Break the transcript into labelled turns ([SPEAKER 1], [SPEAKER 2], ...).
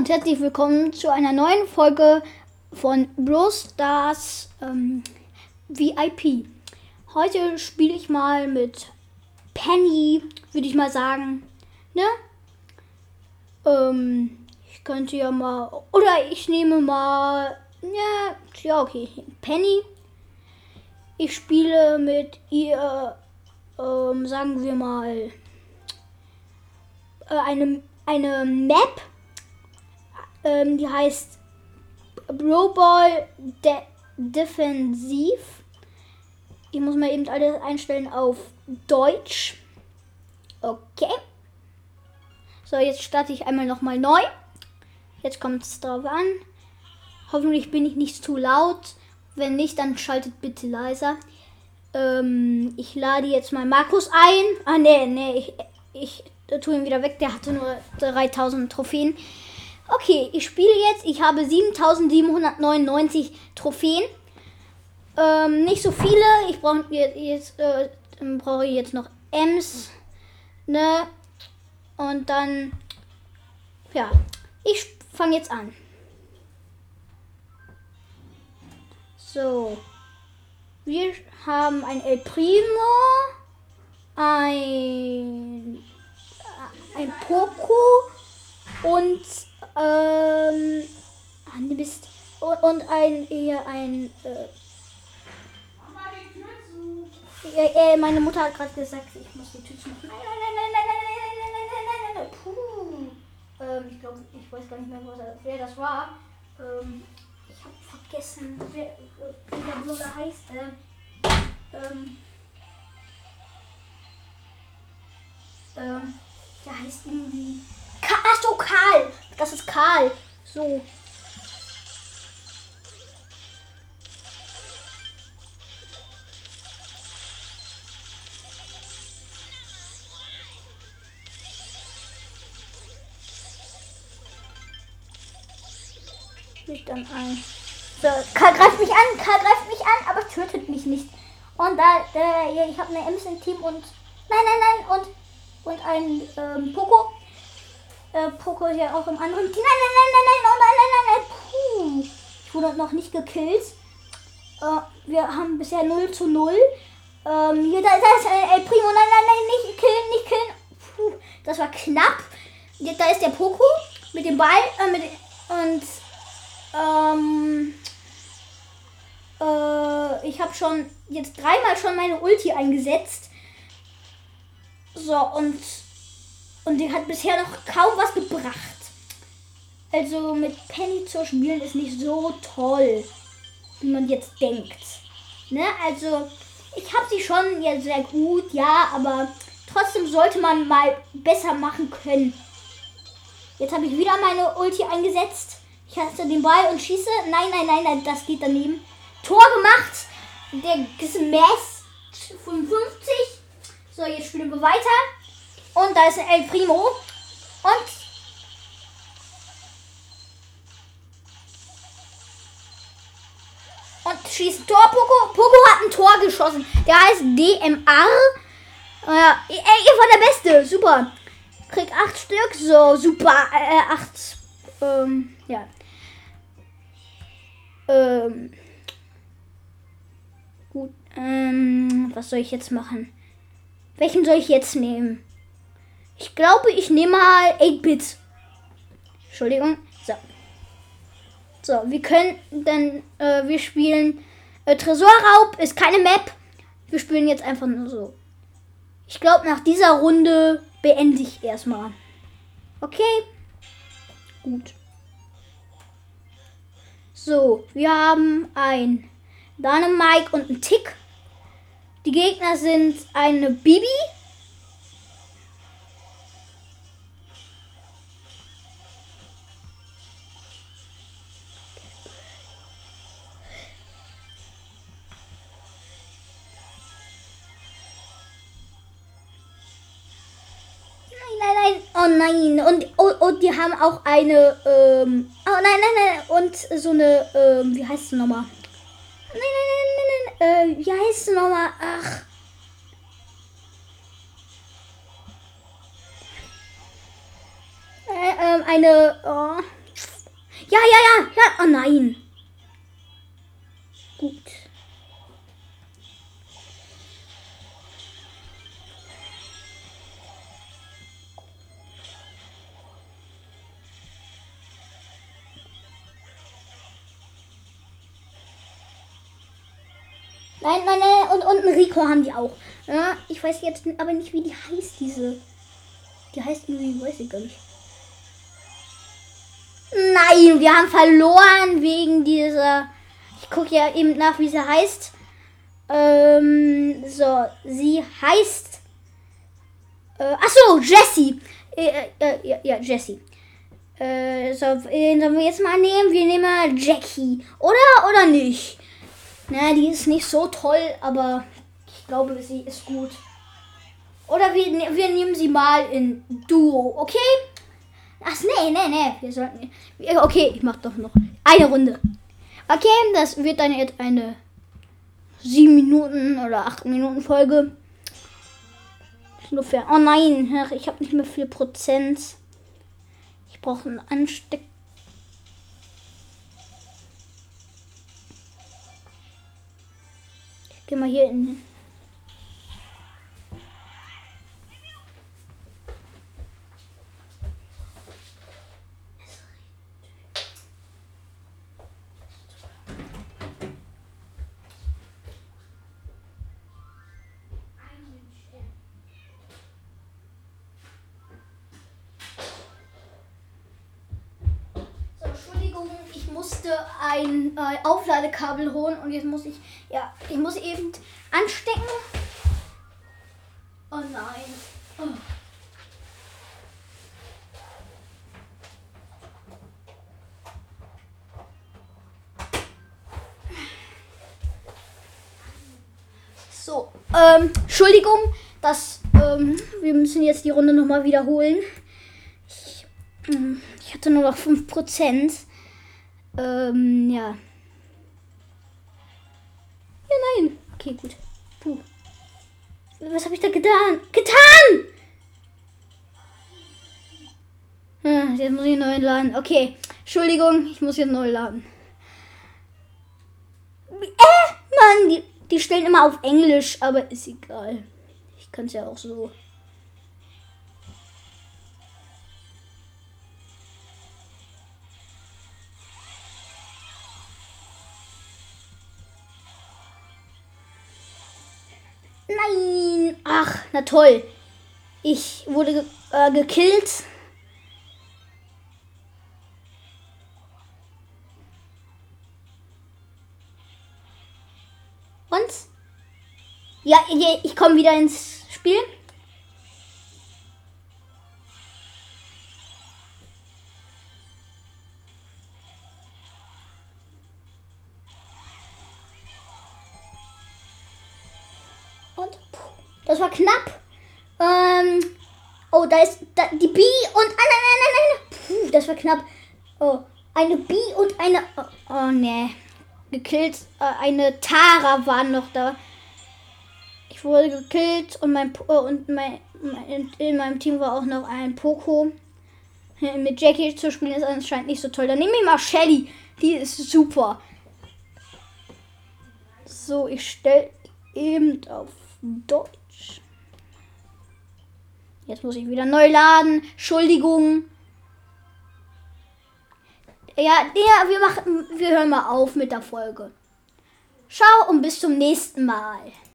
[SPEAKER 1] und herzlich willkommen zu einer neuen Folge von Brawl Stars ähm, VIP. Heute spiele ich mal mit Penny, würde ich mal sagen. Ne? Ähm, ich könnte ja mal. Oder ich nehme mal. Ja, ja, okay. Penny. Ich spiele mit ihr, ähm, sagen wir mal, äh, eine, eine Map. Ähm, die heißt Bro Ball De Defensiv. Ich muss mal eben alles einstellen auf Deutsch. Okay. So, jetzt starte ich einmal nochmal neu. Jetzt kommt es drauf an. Hoffentlich bin ich nicht zu laut. Wenn nicht, dann schaltet bitte leiser. Ähm, ich lade jetzt mal Markus ein. Ah, nee, nee, ich, ich tue ihn wieder weg. Der hatte nur 3000 Trophäen. Okay, ich spiele jetzt. Ich habe 7799 Trophäen. Ähm, nicht so viele. Ich brauche jetzt, äh, brauche jetzt noch Ems. Ne? Und dann, ja, ich fange jetzt an. So. Wir haben ein El Primo, ein, ein Poco und ähm, ah, Mist. Und, und ein eher ein äh, äh, meine Mutter hat gerade gesagt, ich muss die Tür zumachen. Nein, nein, nein, nein, nein, nein, nein, nein, nein, nein, nein, Puh. Ähm, ich glaube, ich weiß gar nicht mehr, wer das war. Ähm, ich habe vergessen, wer, wie der Blogger heißt. Ähm, ähm, der heißt irgendwie. Ka Achso, Karl! Karl. So. mich dann ein. So, Karl greift mich an, Karl greift mich an, aber tötet mich nicht. Und da, da ich habe eine Ems im Team und nein, nein, nein und und ein ähm, Poco. Äh, Poco ja auch im anderen Team. Nein, nein, nein, nein, nein, oh nein, nein, nein, nein. Puh. Ich wurde noch nicht gekillt. Äh, wir haben bisher 0 zu 0. Ähm, hier, da, da ist äh, El Primo. Nein, nein, nein, nicht killen, nicht killen. Puh, das war knapp. Jetzt, da ist der Poco mit dem Ball. Äh, mit, und ähm, äh, ich habe schon jetzt dreimal schon meine Ulti eingesetzt. So, und, und die hat bisher noch kaum was gebracht. Also mit Penny zu spielen ist nicht so toll, wie man jetzt denkt. Ne? Also, ich habe sie schon ja sehr gut, ja, aber trotzdem sollte man mal besser machen können. Jetzt habe ich wieder meine Ulti eingesetzt. Ich hasse den Ball und schieße. Nein, nein, nein, nein, das geht daneben. Tor gemacht. Der Smash 55. So, jetzt spielen wir weiter. Und da ist ein El Primo. Und Und schießt Tor. Poco, Poco hat ein Tor geschossen. Der heißt DMR. Ja, ey, ihr war der Beste. Super. Krieg acht Stück. So, super. Äh, acht. Ähm, ja. Ähm, gut. Ähm, was soll ich jetzt machen? Welchen soll ich jetzt nehmen? Ich glaube, ich nehme mal 8-Bit. Entschuldigung. So. So, wir können dann, äh, wir spielen äh, Tresorraub ist keine Map. Wir spielen jetzt einfach nur so. Ich glaube, nach dieser Runde beende ich erstmal. Okay? Gut. So, wir haben ein Dynamike und ein Tick. Die Gegner sind eine Bibi. Oh nein, und, und, und die haben auch eine, ähm, oh nein, nein, nein, und so eine, ähm, wie heißt sie nochmal? Nein, nein, nein, nein, nein, äh, wie heißt sie nochmal? Ach. Äh, ähm, eine, oh, Ja, ja, ja, ja. Oh nein. Nein, nein, nein. Und, und Rico haben die auch. Ja, ich weiß jetzt aber nicht, wie die heißt, diese. Die heißt irgendwie, weiß ich gar nicht. Nein, wir haben verloren wegen dieser. Ich gucke ja eben nach, wie sie heißt. Ähm, so, sie heißt. Äh, achso, Jessie. Äh, äh, ja, ja, Jessie. Äh, so, äh, sollen wir jetzt mal nehmen? Wir nehmen mal Jackie. Oder? Oder nicht? Na, die ist nicht so toll, aber ich glaube, sie ist gut. Oder wir, ne-, wir nehmen sie mal in Duo, okay? Ach, nee, nee, nee. Wir sollten. Okay, ich mach doch noch eine Runde. Okay, das wird dann jetzt eine 7 Minuten oder 8 Minuten Folge. Ungefähr. Oh nein, ich habe nicht mehr viel Prozent. Ich brauche einen Ansteck. Gehe mal hier in musste ein äh, Aufladekabel holen und jetzt muss ich, ja, ich muss eben anstecken. Oh nein. Oh. So, ähm, Entschuldigung, dass ähm, wir müssen jetzt die Runde nochmal wiederholen. Ich, ähm, ich hatte nur noch 5%. Ähm, ja. Ja, nein. Okay, gut. Puh. Was habe ich da getan? Getan! Hm, jetzt muss ich neu laden. Okay. Entschuldigung, ich muss jetzt neu laden. Äh, Mann, die, die stellen immer auf Englisch, aber ist egal. Ich kann es ja auch so. Na toll. Ich wurde ge äh, gekillt. Und? Ja, ich komme wieder ins Spiel. Das war knapp. Ähm, oh, da ist da, die B und. Ah, nein, nein, nein, nein. Puh, das war knapp. Oh, eine B und eine. Oh, oh ne. Gekillt. Äh, eine Tara war noch da. Ich wurde gekillt und mein oh, und mein, mein, in meinem Team war auch noch ein Poco. Mit Jackie zu spielen ist anscheinend nicht so toll. Dann nehme ich mal Shelly. Die ist super. So, ich stelle eben auf Deutsch. Jetzt muss ich wieder neu laden. Entschuldigung. Ja, ja, wir machen, wir hören mal auf mit der Folge. Ciao und bis zum nächsten Mal.